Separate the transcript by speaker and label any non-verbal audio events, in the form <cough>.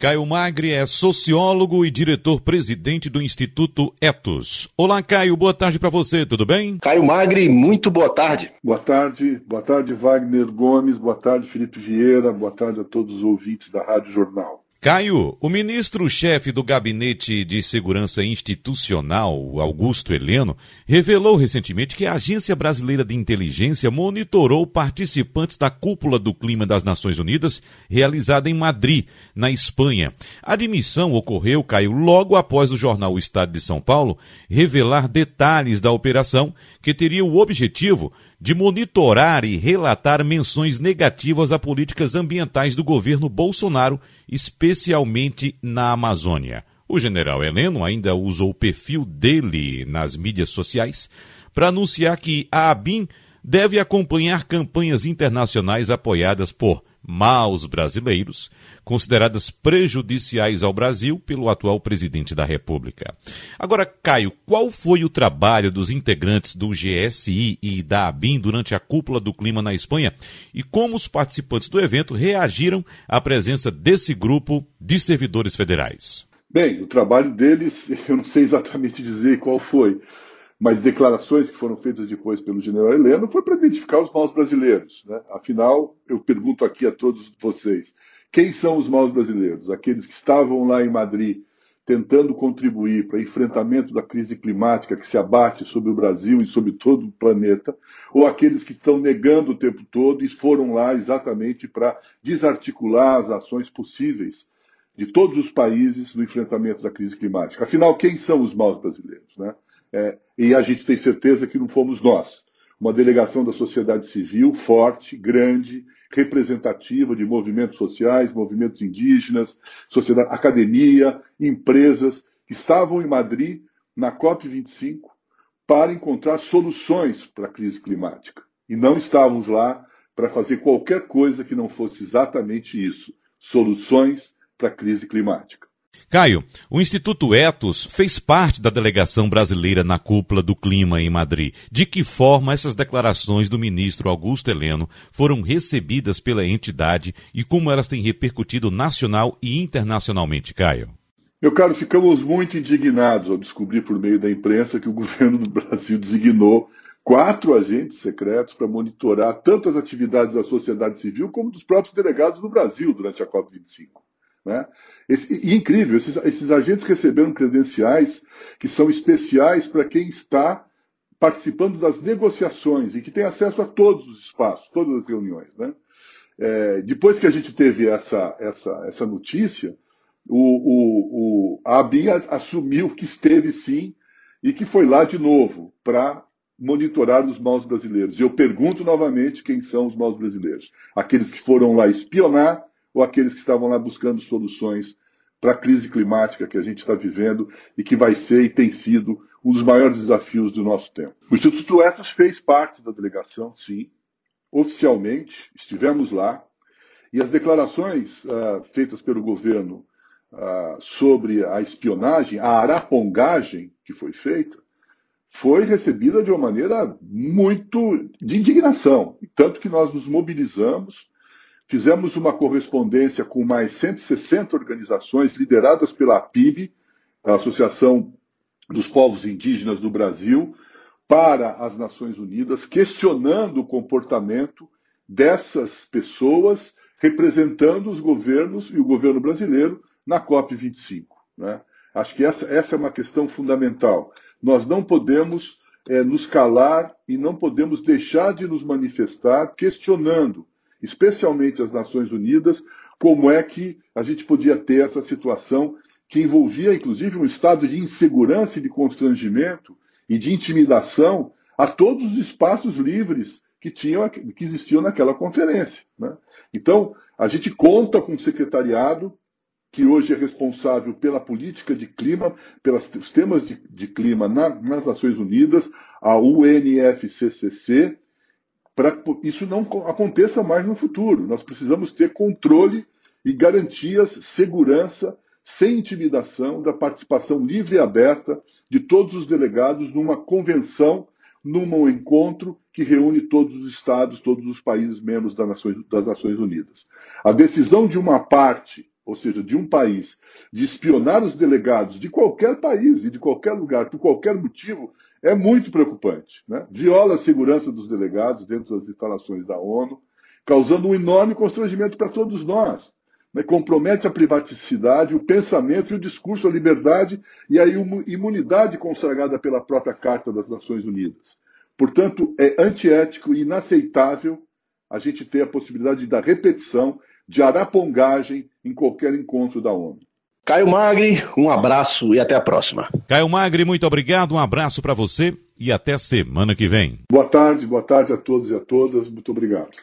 Speaker 1: Caio Magri é sociólogo e diretor-presidente do Instituto Etos. Olá, Caio, boa tarde para você, tudo bem?
Speaker 2: Caio Magri, muito boa tarde.
Speaker 3: Boa tarde, boa tarde, Wagner Gomes, boa tarde, Felipe Vieira, boa tarde a todos os ouvintes da Rádio Jornal.
Speaker 1: Caio, o ministro-chefe do Gabinete de Segurança Institucional, Augusto Heleno, revelou recentemente que a Agência Brasileira de Inteligência monitorou participantes da Cúpula do Clima das Nações Unidas, realizada em Madrid, na Espanha. A admissão ocorreu, Caio, logo após o jornal O Estado de São Paulo revelar detalhes da operação que teria o objetivo de monitorar e relatar menções negativas a políticas ambientais do governo Bolsonaro, especialmente na Amazônia. O general Heleno ainda usou o perfil dele nas mídias sociais para anunciar que a ABIN deve acompanhar campanhas internacionais apoiadas por maus brasileiros, consideradas prejudiciais ao Brasil pelo atual presidente da República. Agora, Caio, qual foi o trabalho dos integrantes do GSI e da ABIN durante a cúpula do clima na Espanha e como os participantes do evento reagiram à presença desse grupo de servidores federais?
Speaker 3: Bem, o trabalho deles, <laughs> eu não sei exatamente dizer qual foi, mas declarações que foram feitas depois pelo general Heleno foi para identificar os maus brasileiros. Né? Afinal, eu pergunto aqui a todos vocês: quem são os maus brasileiros? Aqueles que estavam lá em Madrid tentando contribuir para o enfrentamento da crise climática que se abate sobre o Brasil e sobre todo o planeta, ou aqueles que estão negando o tempo todo e foram lá exatamente para desarticular as ações possíveis de todos os países no enfrentamento da crise climática. Afinal, quem são os maus brasileiros? Né? É, e a gente tem certeza que não fomos nós. Uma delegação da sociedade civil forte, grande, representativa de movimentos sociais, movimentos indígenas, sociedade, academia, empresas, que estavam em Madrid na COP25 para encontrar soluções para a crise climática. E não estávamos lá para fazer qualquer coisa que não fosse exatamente isso: soluções para a crise climática.
Speaker 1: Caio, o Instituto Etos fez parte da delegação brasileira na cúpula do clima em Madrid. De que forma essas declarações do ministro Augusto Heleno foram recebidas pela entidade e como elas têm repercutido nacional e internacionalmente, Caio?
Speaker 3: Meu caro, ficamos muito indignados ao descobrir por meio da imprensa que o <laughs> governo do Brasil designou quatro agentes secretos para monitorar tanto as atividades da sociedade civil como dos próprios delegados do Brasil durante a COP25. Né? Esse, e incrível, esses, esses agentes receberam credenciais que são especiais para quem está participando das negociações e que tem acesso a todos os espaços, todas as reuniões. Né? É, depois que a gente teve essa, essa, essa notícia, o, o, o, a ABIN assumiu que esteve sim e que foi lá de novo para monitorar os maus brasileiros. E eu pergunto novamente quem são os maus brasileiros. Aqueles que foram lá espionar ou aqueles que estavam lá buscando soluções para a crise climática que a gente está vivendo e que vai ser e tem sido um dos maiores desafios do nosso tempo. O Instituto Etos fez parte da delegação, sim, oficialmente, estivemos lá, e as declarações uh, feitas pelo governo uh, sobre a espionagem, a arapongagem que foi feita, foi recebida de uma maneira muito de indignação. Tanto que nós nos mobilizamos Fizemos uma correspondência com mais 160 organizações lideradas pela APIB, a Associação dos Povos Indígenas do Brasil, para as Nações Unidas, questionando o comportamento dessas pessoas representando os governos e o governo brasileiro na COP25. Né? Acho que essa, essa, é uma questão fundamental. Nós não podemos é, nos calar e não podemos deixar de nos manifestar questionando especialmente as Nações Unidas, como é que a gente podia ter essa situação que envolvia, inclusive, um estado de insegurança e de constrangimento e de intimidação a todos os espaços livres que, tinham, que existiam naquela conferência. Né? Então, a gente conta com o secretariado, que hoje é responsável pela política de clima, pelos temas de, de clima na, nas Nações Unidas, a UNFCCC, para que isso não aconteça mais no futuro. Nós precisamos ter controle e garantias, segurança, sem intimidação, da participação livre e aberta de todos os delegados numa convenção, num encontro que reúne todos os estados, todos os países membros das Nações, das Nações Unidas. A decisão de uma parte ou seja, de um país, de espionar os delegados de qualquer país e de qualquer lugar, por qualquer motivo, é muito preocupante. Né? Viola a segurança dos delegados dentro das instalações da ONU, causando um enorme constrangimento para todos nós. Né? Compromete a privaticidade, o pensamento e o discurso, a liberdade e a imunidade consagrada pela própria Carta das Nações Unidas. Portanto, é antiético e inaceitável a gente ter a possibilidade da repetição de arapongagem em qualquer encontro da ONU.
Speaker 2: Caio Magri, um abraço e até a próxima.
Speaker 1: Caio Magri, muito obrigado, um abraço para você e até semana que vem.
Speaker 3: Boa tarde, boa tarde a todos e a todas, muito obrigado.